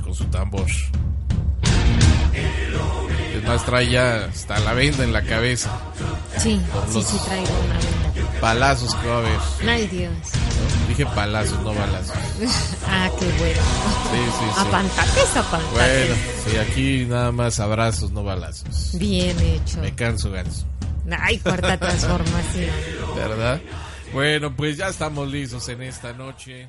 Con su tambor. Es más, trae ya hasta la venda en la cabeza. Sí, sí, sí traigo una venda. Palazos que va a haber. Ay, Dios. Dije palazos, no balazos. Ah, qué bueno. Sí, sí, sí. Apantates, apantates. Bueno, sí, aquí nada más abrazos, no balazos. Bien hecho. Me canso, ganso. Ay, cuarta transformación. ¿Verdad? Bueno, pues ya estamos listos en esta noche.